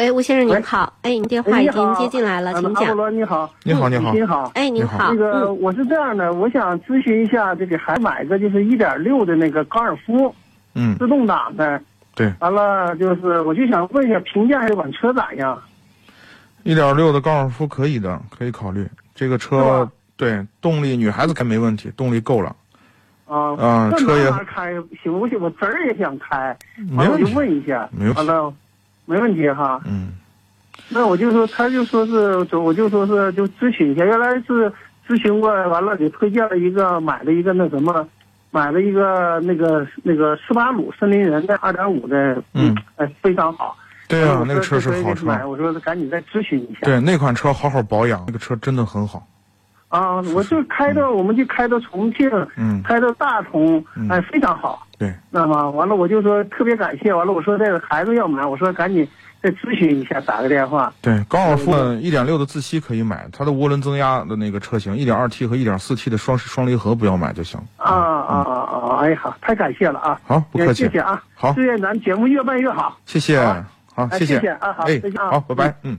喂，吴先生您好，哎，您电话已经接进来了，请讲。啊阿波罗你好，你好，你好，您好。哎，您你好。好，那个嗯，我是这样的，我想咨询一下，这给孩子买个就是一点六的那个高尔夫嗯，自动挡的，对，完了就是我就想问一下评价这款车咋样？一点六的高尔夫可以的，可以考虑。这个车对动力，女孩子开没问题，动力够了，啊。啊车也开行不行？我侄儿也想开，完了我就问一下，没问题完了没问题哈。嗯，那我就说，他就说是，我就说是就咨询一下，原来是咨询过，完了给推荐了一个，买了一个那什么，买了一个那个那个斯巴鲁森林人的二点五的，嗯，哎，非常好。对啊我，那个车是好车。我说赶紧再咨询一下。对，那款车好好保养，那个车真的很好。啊，我就开到，我们就开到重庆，嗯，开到大同，嗯哎，非常好。对，那么完了，我就说特别感谢。完了，我说这个孩子要买，我说赶紧再咨询一下，打个电话。对，高尔夫一点六的自吸可以买，它的涡轮增压的那个车型，一点二 T 和一点四 T 的双双离合不要买就行。啊啊啊啊！哎呀，太感谢了啊！好，不客气谢。谢啊！好祝愿咱节目越办越好。谢谢，好谢谢啊好哎再见啊好，拜拜，嗯。